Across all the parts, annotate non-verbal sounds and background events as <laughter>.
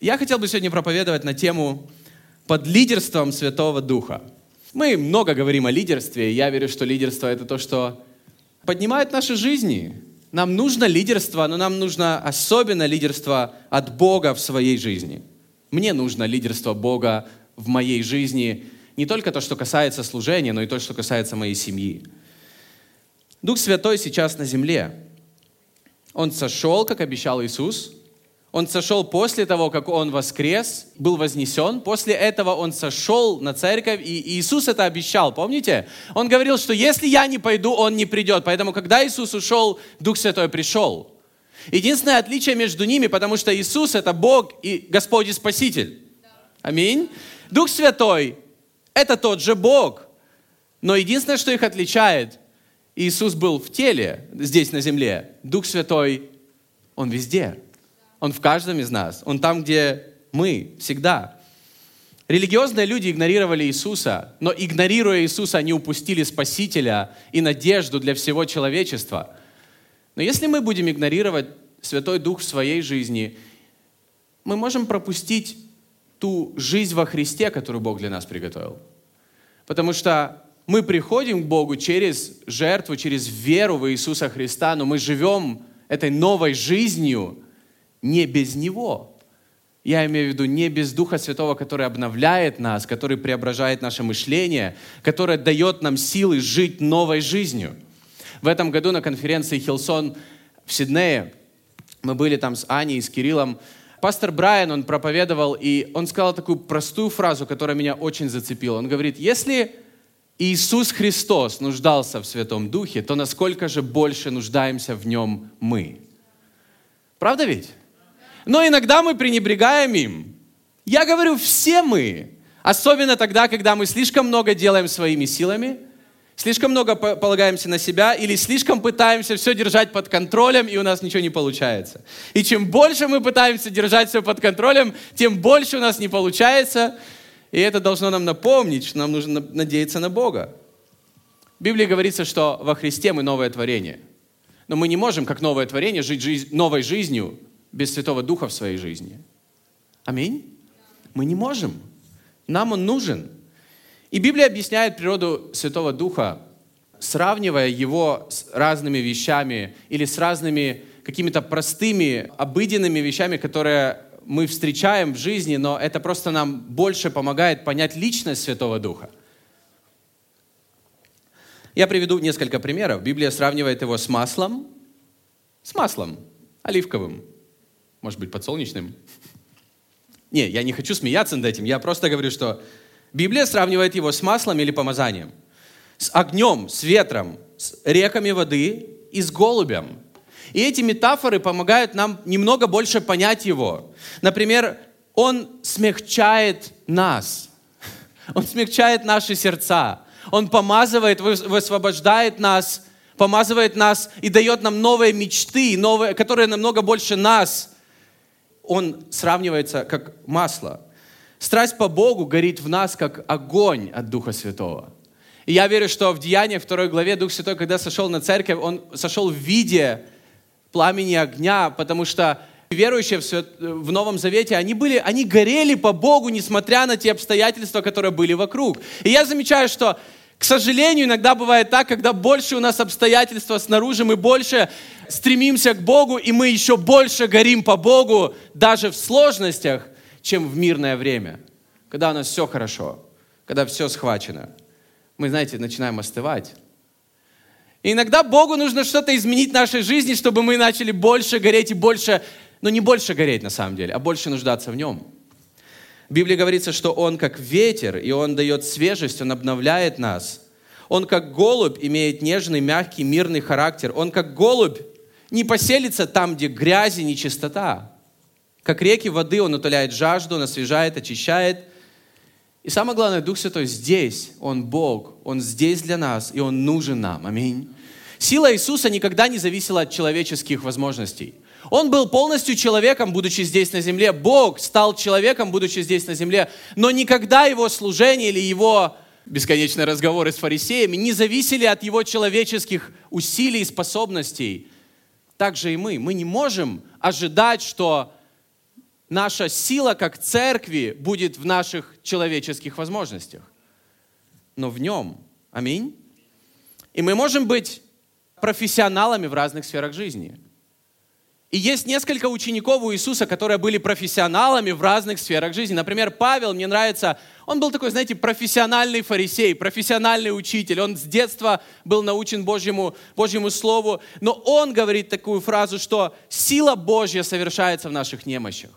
Я хотел бы сегодня проповедовать на тему под лидерством Святого Духа. Мы много говорим о лидерстве, и я верю, что лидерство — это то, что поднимает наши жизни. Нам нужно лидерство, но нам нужно особенно лидерство от Бога в своей жизни. Мне нужно лидерство Бога в моей жизни, не только то, что касается служения, но и то, что касается моей семьи. Дух Святой сейчас на земле. Он сошел, как обещал Иисус, он сошел после того, как Он воскрес, был вознесен. После этого Он сошел на церковь, и Иисус это обещал, помните? Он говорил, что если я не пойду, Он не придет. Поэтому, когда Иисус ушел, Дух Святой пришел. Единственное отличие между ними, потому что Иисус — это Бог и Господь и Спаситель. Аминь. Дух Святой — это тот же Бог. Но единственное, что их отличает, Иисус был в теле здесь на земле. Дух Святой, Он везде. Он в каждом из нас. Он там, где мы, всегда. Религиозные люди игнорировали Иисуса, но игнорируя Иисуса, они упустили Спасителя и надежду для всего человечества. Но если мы будем игнорировать Святой Дух в своей жизни, мы можем пропустить ту жизнь во Христе, которую Бог для нас приготовил. Потому что мы приходим к Богу через жертву, через веру в Иисуса Христа, но мы живем этой новой жизнью, не без Него. Я имею в виду не без Духа Святого, который обновляет нас, который преображает наше мышление, который дает нам силы жить новой жизнью. В этом году на конференции Хилсон в Сиднее мы были там с Аней и с Кириллом. Пастор Брайан, он проповедовал, и он сказал такую простую фразу, которая меня очень зацепила. Он говорит, если Иисус Христос нуждался в Святом Духе, то насколько же больше нуждаемся в Нем мы? Правда ведь? Но иногда мы пренебрегаем им. Я говорю, все мы, особенно тогда, когда мы слишком много делаем своими силами, слишком много полагаемся на себя или слишком пытаемся все держать под контролем, и у нас ничего не получается. И чем больше мы пытаемся держать все под контролем, тем больше у нас не получается. И это должно нам напомнить, что нам нужно надеяться на Бога. В Библии говорится, что во Христе мы новое творение. Но мы не можем, как новое творение, жить жизнь, новой жизнью без Святого Духа в своей жизни. Аминь? Мы не можем. Нам он нужен. И Библия объясняет природу Святого Духа, сравнивая его с разными вещами или с разными какими-то простыми, обыденными вещами, которые мы встречаем в жизни, но это просто нам больше помогает понять личность Святого Духа. Я приведу несколько примеров. Библия сравнивает его с маслом, с маслом оливковым. Может быть, подсолнечным? Не, я не хочу смеяться над этим. Я просто говорю, что Библия сравнивает его с маслом или помазанием, с огнем, с ветром, с реками воды и с голубем. И эти метафоры помогают нам немного больше понять его. Например, он смягчает нас. Он смягчает наши сердца. Он помазывает, высвобождает нас, помазывает нас и дает нам новые мечты, новые, которые намного больше нас он сравнивается как масло. Страсть по Богу горит в нас, как огонь от Духа Святого. И я верю, что в Деяниях второй главе Дух Святой, когда сошел на церковь, он сошел в виде пламени огня, потому что верующие в, в Новом Завете, они, были, они горели по Богу, несмотря на те обстоятельства, которые были вокруг. И я замечаю, что к сожалению, иногда бывает так, когда больше у нас обстоятельства снаружи, мы больше стремимся к Богу, и мы еще больше горим по Богу, даже в сложностях, чем в мирное время, когда у нас все хорошо, когда все схвачено. Мы, знаете, начинаем остывать. И иногда Богу нужно что-то изменить в нашей жизни, чтобы мы начали больше гореть и больше, но не больше гореть на самом деле, а больше нуждаться в Нем. В Библии говорится, что Он как ветер, и Он дает свежесть, Он обновляет нас. Он как голубь имеет нежный, мягкий, мирный характер. Он как голубь не поселится там, где грязь и нечистота. Как реки воды Он утоляет жажду, Он освежает, очищает. И самое главное, Дух Святой здесь. Он Бог. Он здесь для нас, и Он нужен нам. Аминь. Сила Иисуса никогда не зависела от человеческих возможностей. Он был полностью человеком, будучи здесь на земле. Бог стал человеком, будучи здесь на земле. Но никогда его служение или его бесконечные разговоры с фарисеями не зависели от его человеческих усилий и способностей. Так же и мы. Мы не можем ожидать, что наша сила как церкви будет в наших человеческих возможностях, но в нем. Аминь. И мы можем быть профессионалами в разных сферах жизни. И есть несколько учеников у Иисуса, которые были профессионалами в разных сферах жизни. Например, Павел, мне нравится, он был такой, знаете, профессиональный фарисей, профессиональный учитель. Он с детства был научен Божьему, Божьему Слову. Но он говорит такую фразу, что сила Божья совершается в наших немощах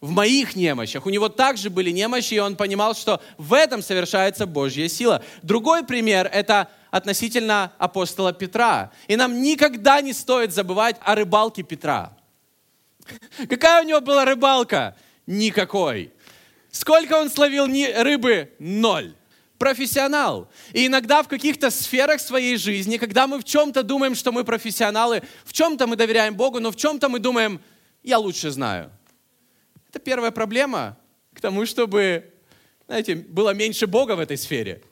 в моих немощах. У него также были немощи, и он понимал, что в этом совершается Божья сила. Другой пример – это относительно апостола Петра. И нам никогда не стоит забывать о рыбалке Петра. Какая у него была рыбалка? Никакой. Сколько он словил рыбы? Ноль. Профессионал. И иногда в каких-то сферах своей жизни, когда мы в чем-то думаем, что мы профессионалы, в чем-то мы доверяем Богу, но в чем-то мы думаем, я лучше знаю. Это первая проблема к тому, чтобы, знаете, было меньше Бога в этой сфере.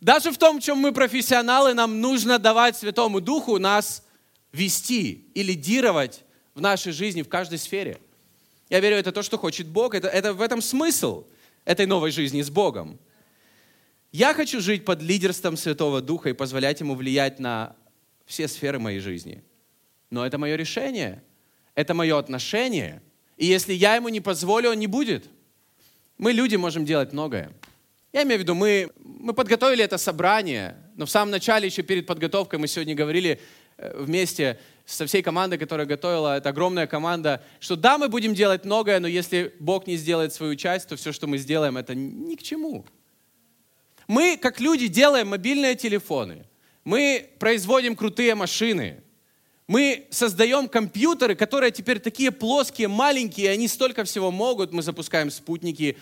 Даже в том, в чем мы профессионалы, нам нужно давать Святому Духу нас вести и лидировать в нашей жизни, в каждой сфере. Я верю, это то, что хочет Бог. Это, это в этом смысл этой новой жизни с Богом. Я хочу жить под лидерством Святого Духа и позволять Ему влиять на все сферы моей жизни. Но это мое решение, это мое отношение – и если я ему не позволю, он не будет. Мы, люди, можем делать многое. Я имею в виду, мы, мы подготовили это собрание, но в самом начале, еще перед подготовкой, мы сегодня говорили э, вместе со всей командой, которая готовила, это огромная команда, что да, мы будем делать многое, но если Бог не сделает свою часть, то все, что мы сделаем, это ни к чему. Мы, как люди, делаем мобильные телефоны, мы производим крутые машины, мы создаем компьютеры, которые теперь такие плоские, маленькие, они столько всего могут. Мы запускаем спутники.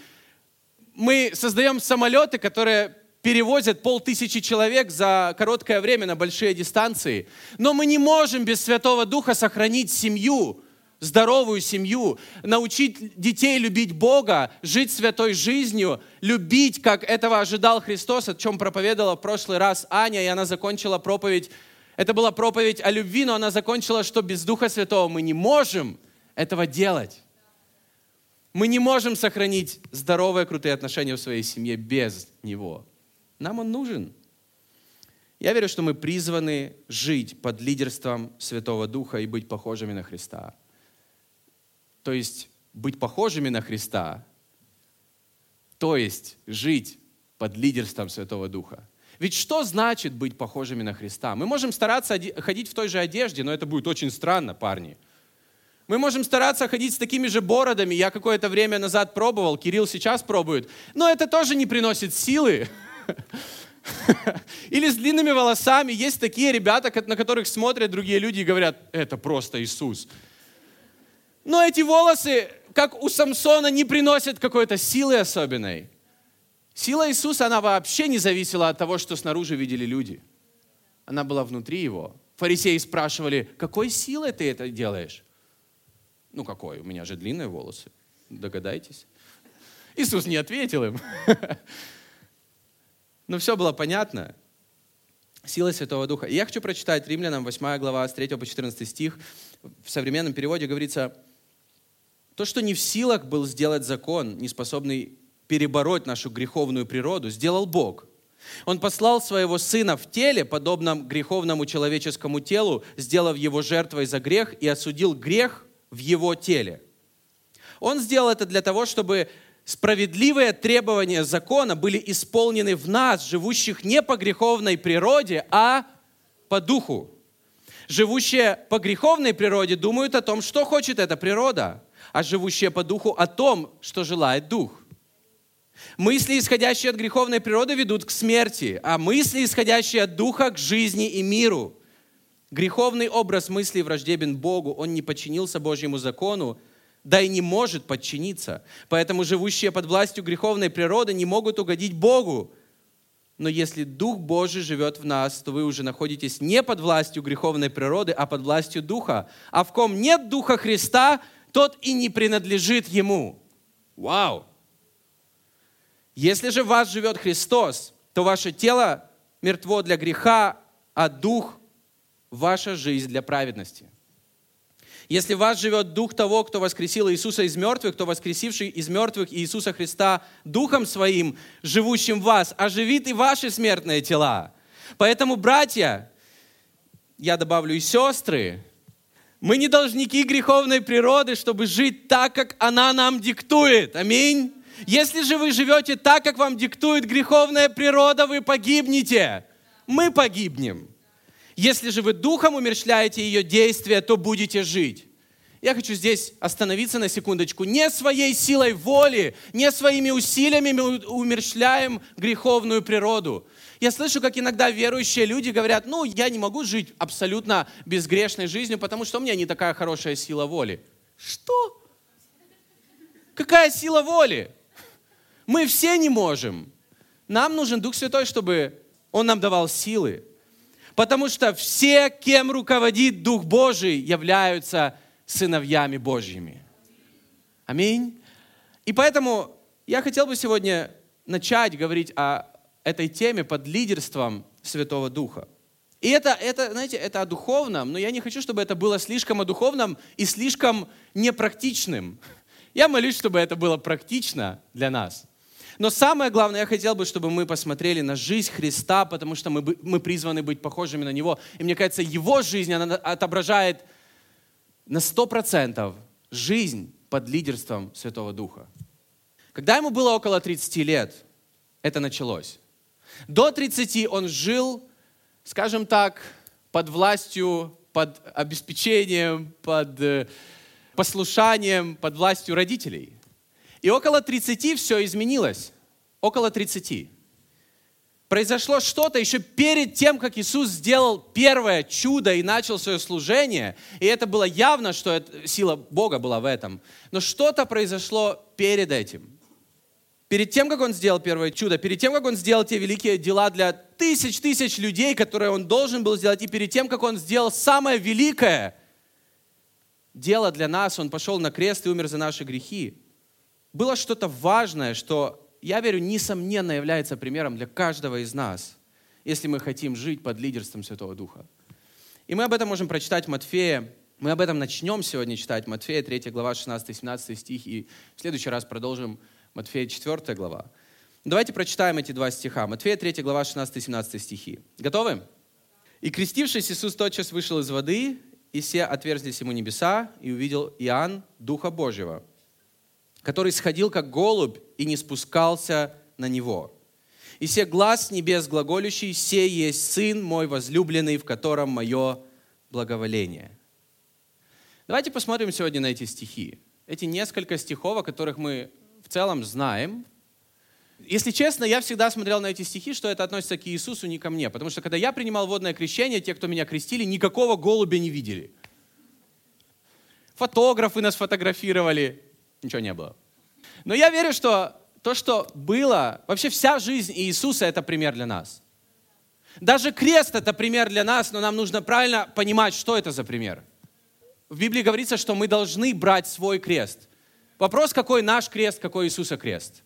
Мы создаем самолеты, которые перевозят полтысячи человек за короткое время на большие дистанции. Но мы не можем без Святого Духа сохранить семью, здоровую семью, научить детей любить Бога, жить святой жизнью, любить, как этого ожидал Христос, о чем проповедовала в прошлый раз Аня, и она закончила проповедь это была проповедь о любви, но она закончила, что без Духа Святого мы не можем этого делать. Мы не можем сохранить здоровые, крутые отношения в своей семье без Него. Нам Он нужен. Я верю, что мы призваны жить под лидерством Святого Духа и быть похожими на Христа. То есть быть похожими на Христа, то есть жить под лидерством Святого Духа. Ведь что значит быть похожими на Христа? Мы можем стараться ходить в той же одежде, но это будет очень странно, парни. Мы можем стараться ходить с такими же бородами. Я какое-то время назад пробовал, Кирилл сейчас пробует. Но это тоже не приносит силы. Или с длинными волосами. Есть такие ребята, на которых смотрят другие люди и говорят, это просто Иисус. Но эти волосы, как у Самсона, не приносят какой-то силы особенной. Сила Иисуса, она вообще не зависела от того, что снаружи видели люди. Она была внутри его. Фарисеи спрашивали, какой силой ты это делаешь? Ну какой? У меня же длинные волосы. Догадайтесь. Иисус не ответил им. <laughs> Но все было понятно. Сила Святого Духа. И я хочу прочитать Римлянам 8 глава с 3 по 14 стих. В современном переводе говорится, то, что не в силах был сделать закон, не способный перебороть нашу греховную природу, сделал Бог. Он послал своего Сына в теле, подобном греховному человеческому телу, сделав его жертвой за грех и осудил грех в его теле. Он сделал это для того, чтобы справедливые требования закона были исполнены в нас, живущих не по греховной природе, а по духу. Живущие по греховной природе думают о том, что хочет эта природа, а живущие по духу о том, что желает дух. Мысли, исходящие от греховной природы, ведут к смерти, а мысли, исходящие от духа, к жизни и миру. Греховный образ мыслей враждебен Богу, он не подчинился Божьему закону, да и не может подчиниться. Поэтому живущие под властью греховной природы не могут угодить Богу. Но если Дух Божий живет в нас, то вы уже находитесь не под властью греховной природы, а под властью Духа. А в ком нет Духа Христа, тот и не принадлежит Ему. Вау! Если же в вас живет Христос, то ваше тело мертво для греха, а дух – ваша жизнь для праведности. Если в вас живет Дух того, кто воскресил Иисуса из мертвых, кто воскресивший из мертвых Иисуса Христа Духом Своим, живущим в вас, оживит и ваши смертные тела. Поэтому, братья, я добавлю и сестры, мы не должники греховной природы, чтобы жить так, как она нам диктует. Аминь. Если же вы живете так, как вам диктует греховная природа, вы погибнете. Мы погибнем. Если же вы духом умерщвляете ее действия, то будете жить. Я хочу здесь остановиться на секундочку. Не своей силой воли, не своими усилиями мы умерщвляем греховную природу. Я слышу, как иногда верующие люди говорят, ну, я не могу жить абсолютно безгрешной жизнью, потому что у меня не такая хорошая сила воли. Что? Какая сила воли? Мы все не можем. Нам нужен Дух Святой, чтобы Он нам давал силы. Потому что все, кем руководит Дух Божий, являются сыновьями Божьими. Аминь. И поэтому я хотел бы сегодня начать говорить о этой теме под лидерством Святого Духа. И это, это, знаете, это о духовном, но я не хочу, чтобы это было слишком о духовном и слишком непрактичным. Я молюсь, чтобы это было практично для нас. Но самое главное, я хотел бы, чтобы мы посмотрели на жизнь Христа, потому что мы, мы призваны быть похожими на Него. И мне кажется, Его жизнь, она отображает на сто процентов жизнь под лидерством Святого Духа. Когда ему было около 30 лет, это началось. До 30 он жил, скажем так, под властью, под обеспечением, под э, послушанием, под властью родителей. И около 30 все изменилось. Около 30. Произошло что-то еще перед тем, как Иисус сделал первое чудо и начал свое служение. И это было явно, что это, сила Бога была в этом. Но что-то произошло перед этим. Перед тем, как Он сделал первое чудо, перед тем, как Он сделал те великие дела для тысяч тысяч людей, которые Он должен был сделать, и перед тем, как Он сделал самое великое дело для нас, Он пошел на крест и умер за наши грехи было что-то важное, что, я верю, несомненно является примером для каждого из нас, если мы хотим жить под лидерством Святого Духа. И мы об этом можем прочитать в Матфея. Мы об этом начнем сегодня читать. Матфея 3 глава 16-17 стих. И в следующий раз продолжим Матфея 4 глава. Давайте прочитаем эти два стиха. Матфея 3 глава 16-17 стихи. Готовы? «И крестившись, Иисус тотчас вышел из воды, и все отверзлись ему небеса, и увидел Иоанн Духа Божьего, который сходил как голубь и не спускался на него. И все глаз небес глаголющий, «Се есть Сын мой возлюбленный, в котором мое благоволение». Давайте посмотрим сегодня на эти стихи. Эти несколько стихов, о которых мы в целом знаем. Если честно, я всегда смотрел на эти стихи, что это относится к Иисусу, не ко мне. Потому что когда я принимал водное крещение, те, кто меня крестили, никакого голубя не видели. Фотографы нас фотографировали, ничего не было. Но я верю, что то, что было, вообще вся жизнь Иисуса – это пример для нас. Даже крест – это пример для нас, но нам нужно правильно понимать, что это за пример. В Библии говорится, что мы должны брать свой крест. Вопрос, какой наш крест, какой Иисуса крест.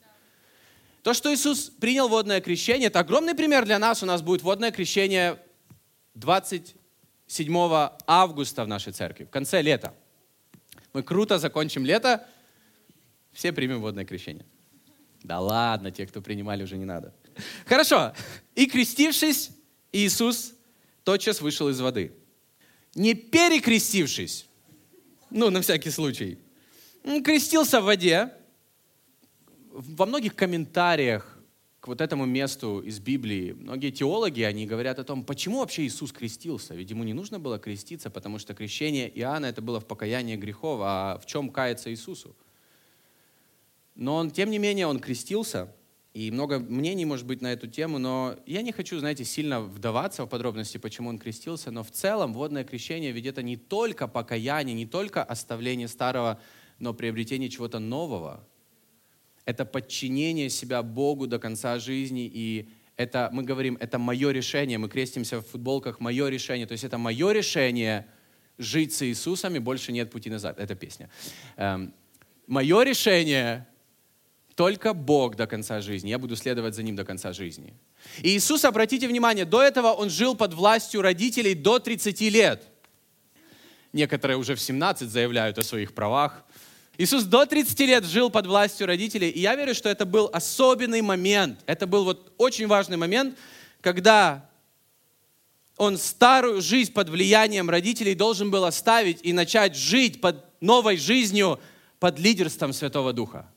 То, что Иисус принял водное крещение, это огромный пример для нас. У нас будет водное крещение 27 августа в нашей церкви, в конце лета. Мы круто закончим лето, все примем водное крещение. Да ладно, те, кто принимали, уже не надо. Хорошо. И крестившись, Иисус тотчас вышел из воды. Не перекрестившись, ну, на всякий случай, крестился в воде. Во многих комментариях к вот этому месту из Библии, многие теологи, они говорят о том, почему вообще Иисус крестился. Ведь ему не нужно было креститься, потому что крещение Иоанна это было в покаянии грехов, а в чем каяться Иисусу? Но он, тем не менее, он крестился, и много мнений может быть на эту тему, но я не хочу, знаете, сильно вдаваться в подробности, почему он крестился, но в целом водное крещение ведь это не только покаяние, не только оставление старого, но приобретение чего-то нового. Это подчинение себя Богу до конца жизни, и это, мы говорим, это мое решение, мы крестимся в футболках, мое решение, то есть это мое решение жить с Иисусом, и больше нет пути назад. Это песня. Эм, мое решение только Бог до конца жизни. Я буду следовать за Ним до конца жизни. И Иисус, обратите внимание, до этого Он жил под властью родителей до 30 лет. некоторые уже в 17 заявляют о своих правах. Иисус до 30 лет жил под властью родителей, и я верю, что это был особенный момент. Это был вот очень важный момент, когда он старую жизнь под влиянием родителей должен был оставить и начать жить под новой жизнью под лидерством Святого Духа.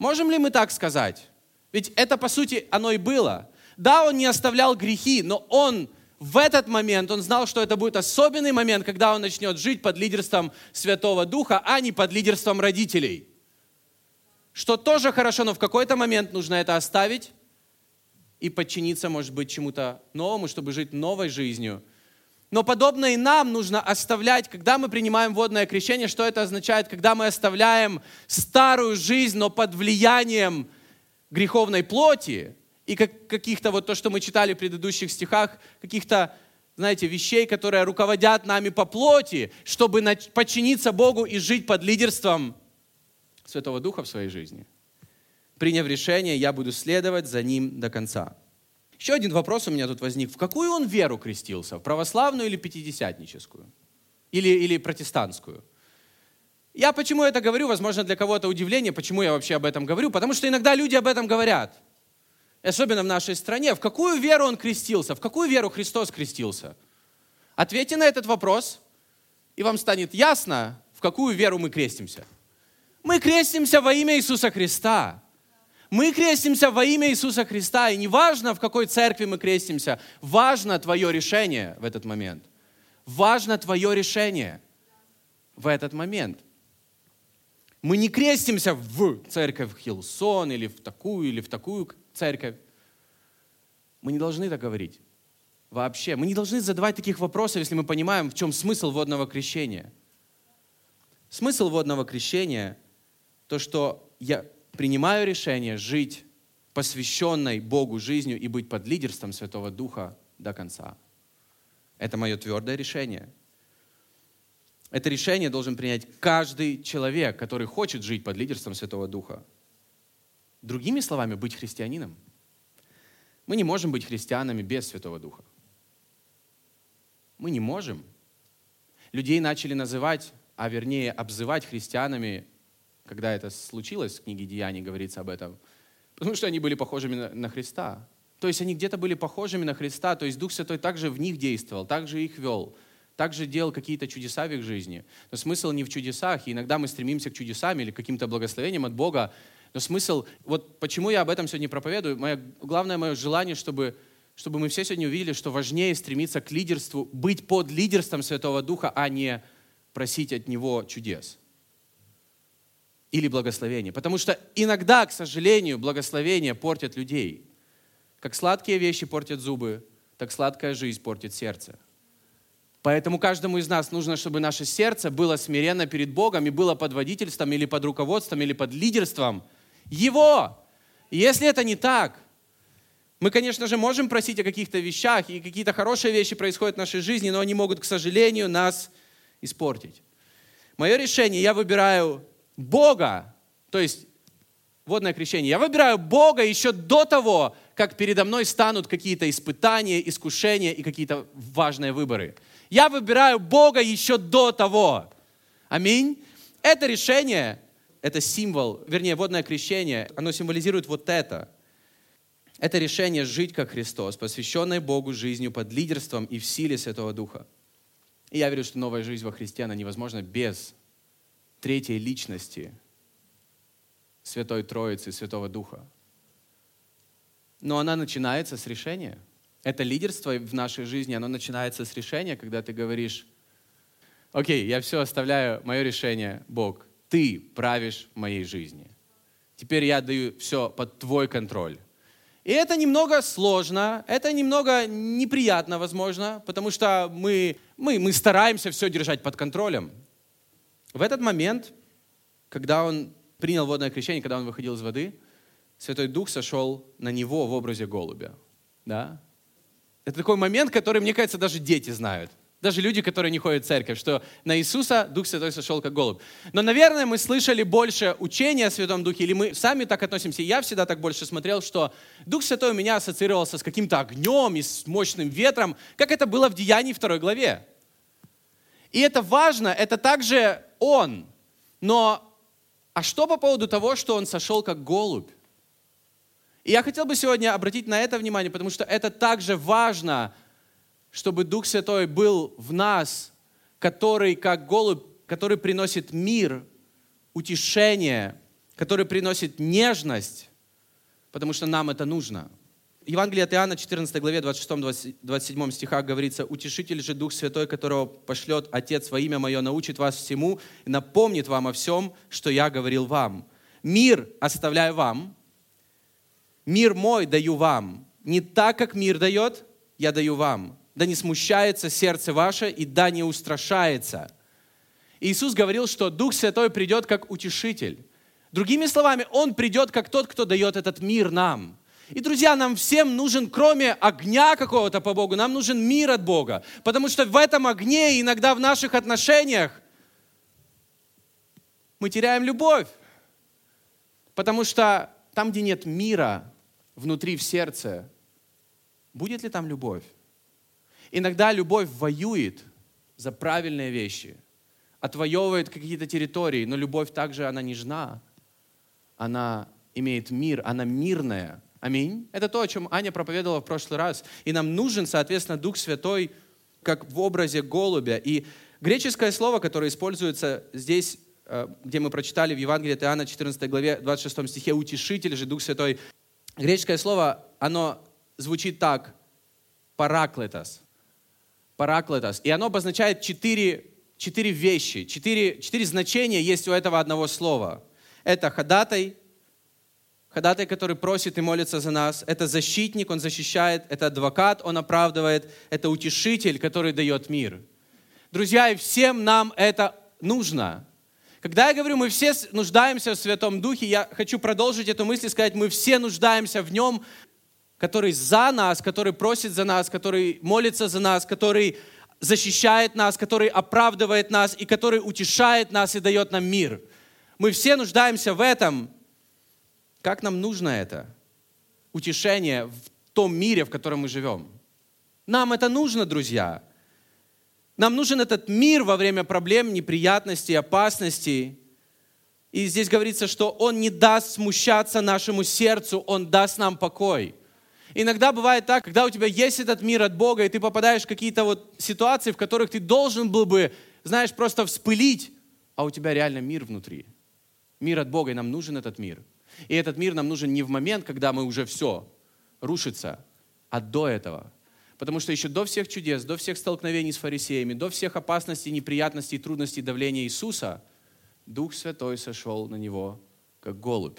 Можем ли мы так сказать? Ведь это, по сути, оно и было. Да, он не оставлял грехи, но он в этот момент, он знал, что это будет особенный момент, когда он начнет жить под лидерством Святого Духа, а не под лидерством родителей. Что тоже хорошо, но в какой-то момент нужно это оставить и подчиниться, может быть, чему-то новому, чтобы жить новой жизнью. Но подобно и нам нужно оставлять, когда мы принимаем водное крещение, что это означает, когда мы оставляем старую жизнь, но под влиянием греховной плоти, и как, каких-то, вот то, что мы читали в предыдущих стихах, каких-то, знаете, вещей, которые руководят нами по плоти, чтобы подчиниться Богу и жить под лидерством Святого Духа в своей жизни. Приняв решение, я буду следовать за ним до конца. Еще один вопрос у меня тут возник. В какую он веру крестился? В православную или пятидесятническую? Или, или протестантскую? Я почему это говорю? Возможно, для кого-то удивление, почему я вообще об этом говорю. Потому что иногда люди об этом говорят особенно в нашей стране, в какую веру он крестился, в какую веру Христос крестился? Ответьте на этот вопрос, и вам станет ясно, в какую веру мы крестимся. Мы крестимся во имя Иисуса Христа. Мы крестимся во имя Иисуса Христа, и неважно, в какой церкви мы крестимся, важно твое решение в этот момент. Важно твое решение в этот момент. Мы не крестимся в церковь Хилсон или в такую, или в такую церковь. Мы не должны так говорить. Вообще. Мы не должны задавать таких вопросов, если мы понимаем, в чем смысл водного крещения. Смысл водного крещения – то, что я принимаю решение жить посвященной Богу жизнью и быть под лидерством Святого Духа до конца. Это мое твердое решение. Это решение должен принять каждый человек, который хочет жить под лидерством Святого Духа. Другими словами, быть христианином. Мы не можем быть христианами без Святого Духа. Мы не можем. Людей начали называть, а вернее обзывать христианами, когда это случилось, в книге Деяний говорится об этом, потому что они были похожими на, на Христа. То есть они где-то были похожими на Христа, то есть Дух Святой также в них действовал, также их вел, также делал какие-то чудеса в их жизни. Но смысл не в чудесах, и иногда мы стремимся к чудесам или к каким-то благословениям от Бога, но смысл, вот почему я об этом сегодня проповедую, мое, главное мое желание, чтобы, чтобы мы все сегодня увидели, что важнее стремиться к лидерству, быть под лидерством Святого Духа, а не просить от Него чудес или благословения. Потому что иногда, к сожалению, благословения портят людей. Как сладкие вещи портят зубы, так сладкая жизнь портит сердце. Поэтому каждому из нас нужно, чтобы наше сердце было смиренно перед Богом и было под водительством или под руководством или под лидерством – его. если это не так, мы, конечно же, можем просить о каких-то вещах, и какие-то хорошие вещи происходят в нашей жизни, но они могут, к сожалению, нас испортить. Мое решение, я выбираю Бога, то есть водное крещение, я выбираю Бога еще до того, как передо мной станут какие-то испытания, искушения и какие-то важные выборы. Я выбираю Бога еще до того. Аминь. Это решение это символ, вернее, водное крещение, оно символизирует вот это. Это решение жить как Христос, посвященное Богу жизнью под лидерством и в силе Святого Духа. И я верю, что новая жизнь во Христе, она невозможна без третьей личности Святой Троицы, Святого Духа. Но она начинается с решения. Это лидерство в нашей жизни, оно начинается с решения, когда ты говоришь, окей, я все оставляю, мое решение, Бог ты правишь моей жизни. Теперь я даю все под твой контроль. И это немного сложно, это немного неприятно, возможно, потому что мы, мы, мы стараемся все держать под контролем. В этот момент, когда он принял водное крещение, когда он выходил из воды, Святой Дух сошел на него в образе голубя. Да? Это такой момент, который, мне кажется, даже дети знают. Даже люди, которые не ходят в церковь, что на Иисуса Дух Святой сошел как голубь. Но, наверное, мы слышали больше учения о Святом Духе, или мы сами так относимся. Я всегда так больше смотрел, что Дух Святой у меня ассоциировался с каким-то огнем и с мощным ветром, как это было в Деянии 2 главе. И это важно, это также Он. Но а что по поводу того, что Он сошел как голубь? И я хотел бы сегодня обратить на это внимание, потому что это также важно, чтобы Дух Святой был в нас, который как голубь, который приносит мир, утешение, который приносит нежность, потому что нам это нужно. Евангелие от Иоанна, 14 главе, 26-27 стихах говорится, «Утешитель же Дух Святой, которого пошлет Отец во имя Мое, научит вас всему и напомнит вам о всем, что я говорил вам. Мир оставляю вам, мир мой даю вам. Не так, как мир дает, я даю вам. Да не смущается сердце ваше и да не устрашается». Иисус говорил, что Дух Святой придет как утешитель. Другими словами, Он придет как тот, кто дает этот мир нам – и, друзья, нам всем нужен, кроме огня какого-то по Богу, нам нужен мир от Бога. Потому что в этом огне, иногда в наших отношениях, мы теряем любовь. Потому что там, где нет мира внутри в сердце, будет ли там любовь? Иногда любовь воюет за правильные вещи, отвоевывает какие-то территории, но любовь также, она нежна, она имеет мир, она мирная – Аминь. Это то, о чем Аня проповедовала в прошлый раз. И нам нужен, соответственно, Дух Святой, как в образе голубя. И греческое слово, которое используется здесь, э, где мы прочитали в Евангелии от Иоанна 14 главе 26 стихе, «Утешитель же Дух Святой», греческое слово, оно звучит так, «параклетос». «Параклетос». И оно обозначает четыре, четыре вещи, четыре, четыре значения есть у этого одного слова. Это ходатай, ходатай, который просит и молится за нас. Это защитник, он защищает. Это адвокат, он оправдывает. Это утешитель, который дает мир. Друзья, и всем нам это нужно. Когда я говорю, мы все нуждаемся в Святом Духе, я хочу продолжить эту мысль и сказать, мы все нуждаемся в Нем, который за нас, который просит за нас, который молится за нас, который защищает нас, который оправдывает нас и который утешает нас и дает нам мир. Мы все нуждаемся в этом, как нам нужно это? Утешение в том мире, в котором мы живем. Нам это нужно, друзья. Нам нужен этот мир во время проблем, неприятностей, опасностей. И здесь говорится, что Он не даст смущаться нашему сердцу, Он даст нам покой. Иногда бывает так, когда у тебя есть этот мир от Бога, и ты попадаешь в какие-то вот ситуации, в которых ты должен был бы, знаешь, просто вспылить, а у тебя реально мир внутри. Мир от Бога, и нам нужен этот мир. И этот мир нам нужен не в момент, когда мы уже все рушится, а до этого. Потому что еще до всех чудес, до всех столкновений с фарисеями, до всех опасностей, неприятностей, трудностей, давления Иисуса, Дух Святой сошел на него, как голубь.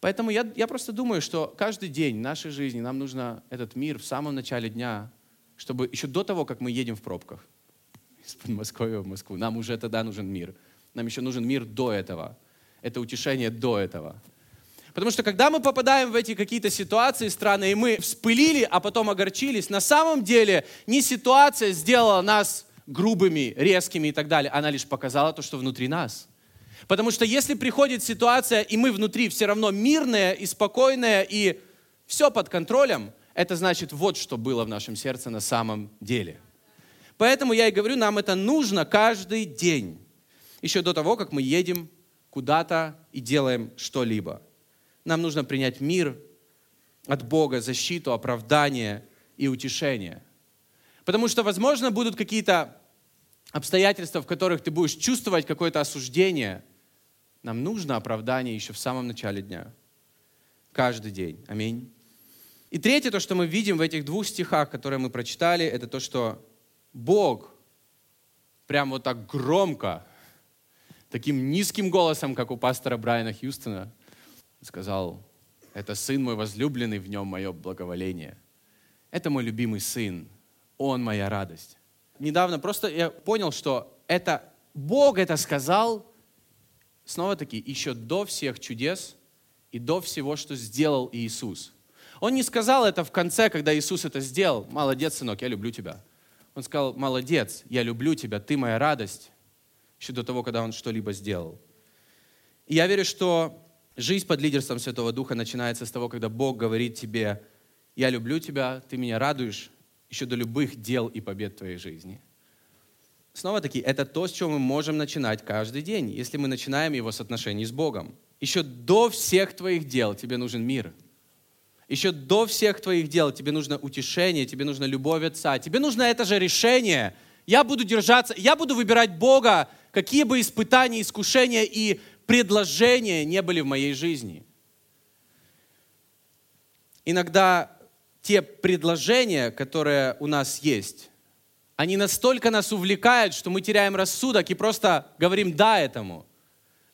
Поэтому я, я просто думаю, что каждый день нашей жизни нам нужно этот мир в самом начале дня, чтобы еще до того, как мы едем в пробках из Подмосковья в Москву, нам уже тогда нужен мир. Нам еще нужен мир до этого это утешение до этого. Потому что когда мы попадаем в эти какие-то ситуации странные, и мы вспылили, а потом огорчились, на самом деле не ситуация сделала нас грубыми, резкими и так далее, она лишь показала то, что внутри нас. Потому что если приходит ситуация, и мы внутри все равно мирные и спокойные, и все под контролем, это значит вот что было в нашем сердце на самом деле. Поэтому я и говорю, нам это нужно каждый день. Еще до того, как мы едем куда-то и делаем что-либо. Нам нужно принять мир от Бога, защиту, оправдание и утешение. Потому что, возможно, будут какие-то обстоятельства, в которых ты будешь чувствовать какое-то осуждение. Нам нужно оправдание еще в самом начале дня. Каждый день. Аминь. И третье, то, что мы видим в этих двух стихах, которые мы прочитали, это то, что Бог прям вот так громко таким низким голосом, как у пастора Брайана Хьюстона, сказал, это сын мой возлюбленный, в нем мое благоволение. Это мой любимый сын, он моя радость. Недавно просто я понял, что это Бог это сказал, снова-таки, еще до всех чудес и до всего, что сделал Иисус. Он не сказал это в конце, когда Иисус это сделал. Молодец, сынок, я люблю тебя. Он сказал, молодец, я люблю тебя, ты моя радость еще до того, когда он что-либо сделал. И я верю, что жизнь под лидерством Святого Духа начинается с того, когда Бог говорит тебе, я люблю тебя, ты меня радуешь, еще до любых дел и побед в твоей жизни. снова-таки, это то, с чего мы можем начинать каждый день, если мы начинаем его с отношений с Богом. Еще до всех твоих дел тебе нужен мир. Еще до всех твоих дел тебе нужно утешение, тебе нужна любовь Отца, тебе нужно это же решение. Я буду держаться, я буду выбирать Бога, какие бы испытания, искушения и предложения не были в моей жизни. Иногда те предложения, которые у нас есть, они настолько нас увлекают, что мы теряем рассудок и просто говорим «да» этому.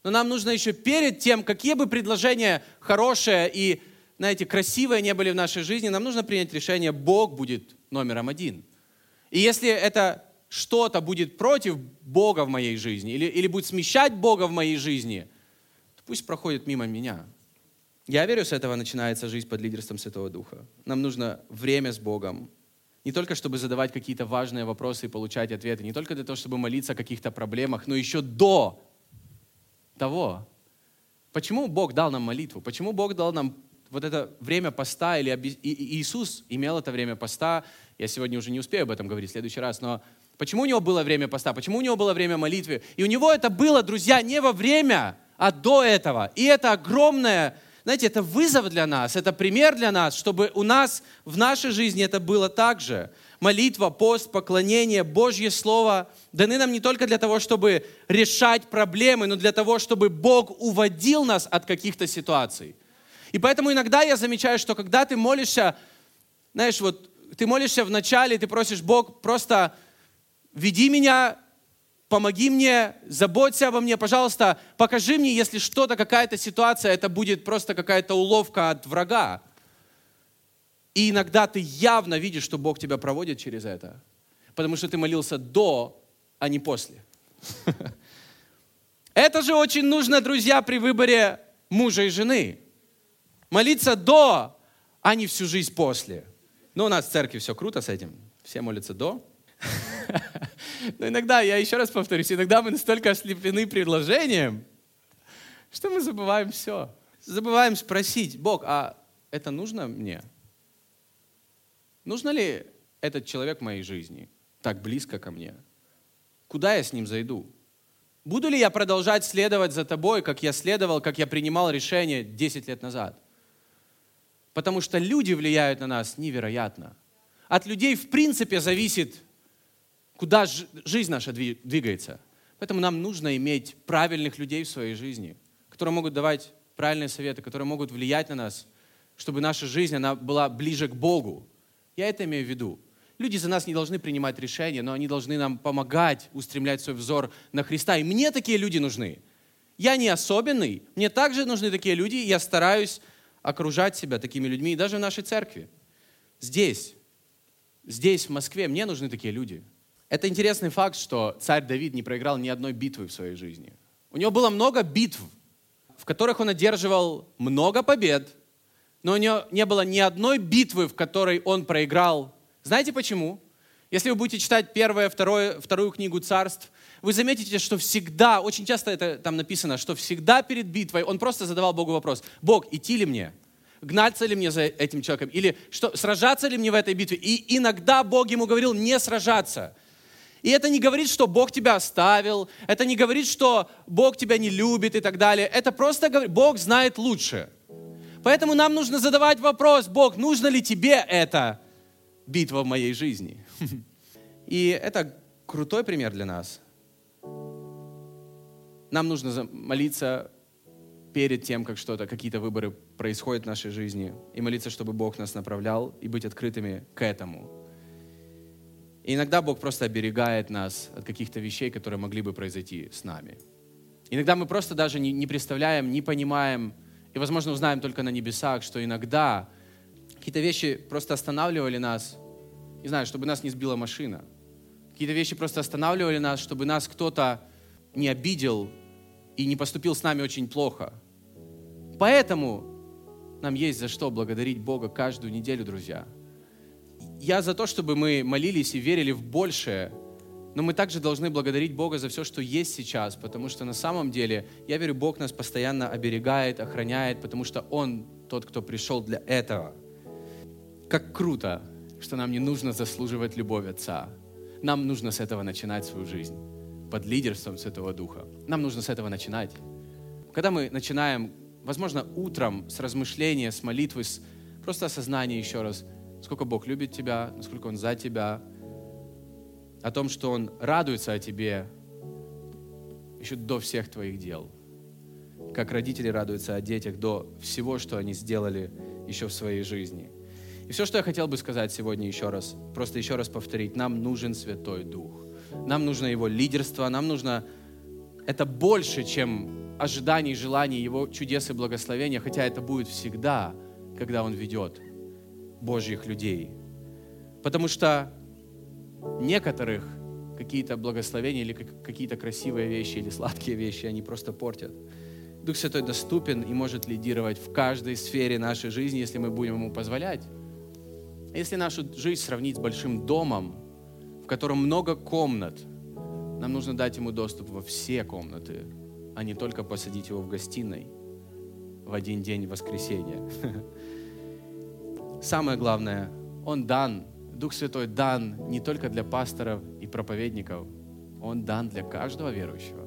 Но нам нужно еще перед тем, какие бы предложения хорошие и, знаете, красивые не были в нашей жизни, нам нужно принять решение, Бог будет номером один. И если это что-то будет против Бога в моей жизни или, или будет смещать Бога в моей жизни, то пусть проходит мимо меня. Я верю, с этого начинается жизнь под лидерством Святого Духа. Нам нужно время с Богом, не только чтобы задавать какие-то важные вопросы и получать ответы, не только для того, чтобы молиться о каких-то проблемах, но еще до того. Почему Бог дал нам молитву? Почему Бог дал нам вот это время поста, или Иисус имел это время поста, я сегодня уже не успею об этом говорить в следующий раз, но почему у него было время поста, почему у него было время молитвы? И у него это было, друзья, не во время, а до этого. И это огромное знаете, это вызов для нас, это пример для нас, чтобы у нас в нашей жизни это было так же. Молитва, пост, поклонение, Божье Слово даны нам не только для того, чтобы решать проблемы, но для того, чтобы Бог уводил нас от каких-то ситуаций. И поэтому иногда я замечаю, что когда ты молишься, знаешь, вот ты молишься в начале, ты просишь Бог, просто веди меня помоги мне, заботься обо мне, пожалуйста, покажи мне, если что-то, какая-то ситуация, это будет просто какая-то уловка от врага. И иногда ты явно видишь, что Бог тебя проводит через это, потому что ты молился до, а не после. <laughs> Это же очень нужно, друзья, при выборе мужа и жены. Молиться до, а не всю жизнь после. Но у нас в церкви все круто с этим. Все молятся до. <laughs> Но иногда, я еще раз повторюсь, иногда мы настолько ослеплены предложением, что мы забываем все. Забываем спросить, Бог, а это нужно мне? Нужно ли этот человек в моей жизни так близко ко мне? Куда я с ним зайду? Буду ли я продолжать следовать за тобой, как я следовал, как я принимал решение 10 лет назад? Потому что люди влияют на нас невероятно. От людей в принципе зависит куда жизнь наша двигается. Поэтому нам нужно иметь правильных людей в своей жизни, которые могут давать правильные советы, которые могут влиять на нас, чтобы наша жизнь она была ближе к Богу. Я это имею в виду. Люди за нас не должны принимать решения, но они должны нам помогать устремлять свой взор на Христа. И мне такие люди нужны. Я не особенный, мне также нужны такие люди, и я стараюсь окружать себя такими людьми, и даже в нашей церкви. Здесь, здесь, в Москве, мне нужны такие люди – это интересный факт, что царь Давид не проиграл ни одной битвы в своей жизни. У него было много битв, в которых он одерживал много побед, но у него не было ни одной битвы, в которой он проиграл. Знаете почему? Если вы будете читать первое, второе, вторую книгу царств, вы заметите, что всегда, очень часто это там написано, что всегда перед битвой он просто задавал Богу вопрос, Бог, идти ли мне? Гнаться ли мне за этим человеком? Или что, сражаться ли мне в этой битве? И иногда Бог ему говорил не сражаться. И это не говорит, что Бог тебя оставил, это не говорит, что Бог тебя не любит и так далее. Это просто говорит, Бог знает лучше. Поэтому нам нужно задавать вопрос, Бог, нужно ли тебе эта битва в моей жизни? <laughs> И это крутой пример для нас. Нам нужно молиться перед тем, как что-то, какие-то выборы происходят в нашей жизни, и молиться, чтобы Бог нас направлял, и быть открытыми к этому. И иногда Бог просто оберегает нас от каких-то вещей, которые могли бы произойти с нами. Иногда мы просто даже не, не представляем, не понимаем, и, возможно, узнаем только на небесах, что иногда какие-то вещи просто останавливали нас, не знаю, чтобы нас не сбила машина. Какие-то вещи просто останавливали нас, чтобы нас кто-то не обидел и не поступил с нами очень плохо. Поэтому нам есть за что благодарить Бога каждую неделю, друзья – я за то, чтобы мы молились и верили в большее, но мы также должны благодарить Бога за все, что есть сейчас, потому что на самом деле, я верю, Бог нас постоянно оберегает, охраняет, потому что Он тот, кто пришел для этого. Как круто, что нам не нужно заслуживать любовь Отца. Нам нужно с этого начинать свою жизнь. Под лидерством Святого Духа. Нам нужно с этого начинать. Когда мы начинаем, возможно, утром с размышления, с молитвы, с просто осознания еще раз, сколько Бог любит тебя, насколько Он за тебя, о том, что Он радуется о тебе еще до всех твоих дел. Как родители радуются о детях до всего, что они сделали еще в своей жизни. И все, что я хотел бы сказать сегодня еще раз, просто еще раз повторить, нам нужен Святой Дух. Нам нужно Его лидерство, нам нужно... Это больше, чем ожиданий, желаний Его чудес и благословения, хотя это будет всегда, когда Он ведет Божьих людей. Потому что некоторых какие-то благословения или какие-то красивые вещи или сладкие вещи, они просто портят. Дух Святой доступен и может лидировать в каждой сфере нашей жизни, если мы будем Ему позволять. Если нашу жизнь сравнить с большим домом, в котором много комнат, нам нужно дать Ему доступ во все комнаты, а не только посадить Его в гостиной в один день воскресенья. <laughs> Самое главное, Он дан, Дух Святой дан не только для пасторов и проповедников, Он дан для каждого верующего.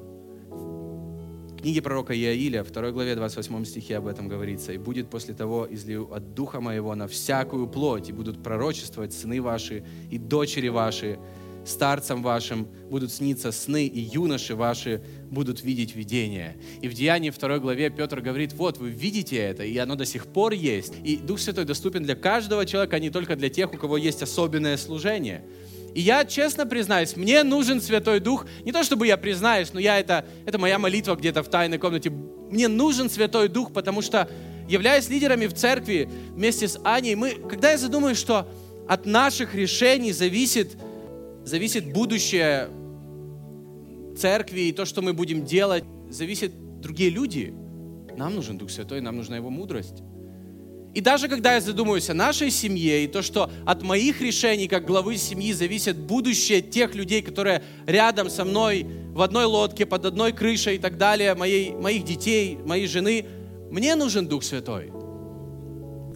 В книге пророка Иаиля, 2 главе 28 стихе об этом говорится. «И будет после того излию от Духа Моего на всякую плоть, и будут пророчествовать сыны ваши и дочери ваши, старцам вашим будут сниться сны, и юноши ваши будут видеть видения. И в Деянии 2 главе Петр говорит, вот, вы видите это, и оно до сих пор есть. И Дух Святой доступен для каждого человека, а не только для тех, у кого есть особенное служение. И я честно признаюсь, мне нужен Святой Дух. Не то, чтобы я признаюсь, но я это, это моя молитва где-то в тайной комнате. Мне нужен Святой Дух, потому что, являясь лидерами в церкви вместе с Аней, мы, когда я задумаюсь, что от наших решений зависит зависит будущее церкви и то, что мы будем делать, зависят другие люди. Нам нужен Дух Святой, нам нужна Его мудрость. И даже когда я задумываюсь о нашей семье и то, что от моих решений как главы семьи зависит будущее тех людей, которые рядом со мной в одной лодке, под одной крышей и так далее, моей, моих детей, моей жены, мне нужен Дух Святой.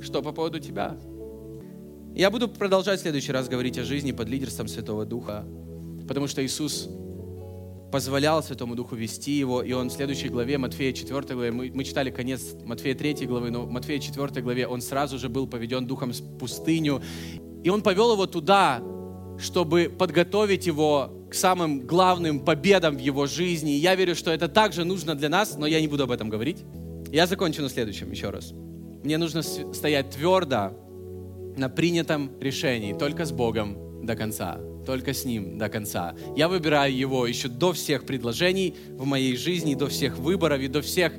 Что по поводу тебя? Я буду продолжать в следующий раз говорить о жизни под лидерством Святого Духа, потому что Иисус позволял Святому Духу вести его, и он в следующей главе, Матфея 4 главе, мы, мы читали конец Матфея 3 главы, но в Матфея 4 главе он сразу же был поведен Духом в пустыню, и он повел его туда, чтобы подготовить его к самым главным победам в его жизни. И я верю, что это также нужно для нас, но я не буду об этом говорить. Я закончу на следующем еще раз. Мне нужно стоять твердо на принятом решении, только с Богом до конца, только с Ним до конца. Я выбираю Его еще до всех предложений в моей жизни, до всех выборов и до всех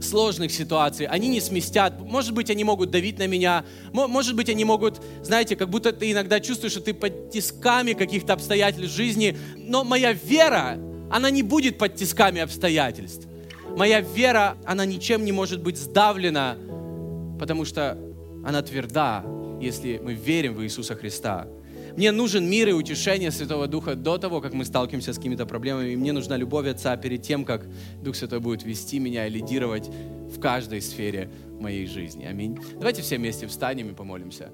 сложных ситуаций. Они не сместят. Может быть, они могут давить на меня. Может быть, они могут, знаете, как будто ты иногда чувствуешь, что ты под тисками каких-то обстоятельств жизни. Но моя вера, она не будет под тисками обстоятельств. Моя вера, она ничем не может быть сдавлена, потому что она тверда, если мы верим в Иисуса Христа. Мне нужен мир и утешение Святого Духа до того, как мы сталкиваемся с какими-то проблемами. И мне нужна любовь Отца перед тем, как Дух Святой будет вести меня и лидировать в каждой сфере моей жизни. Аминь. Давайте все вместе встанем и помолимся.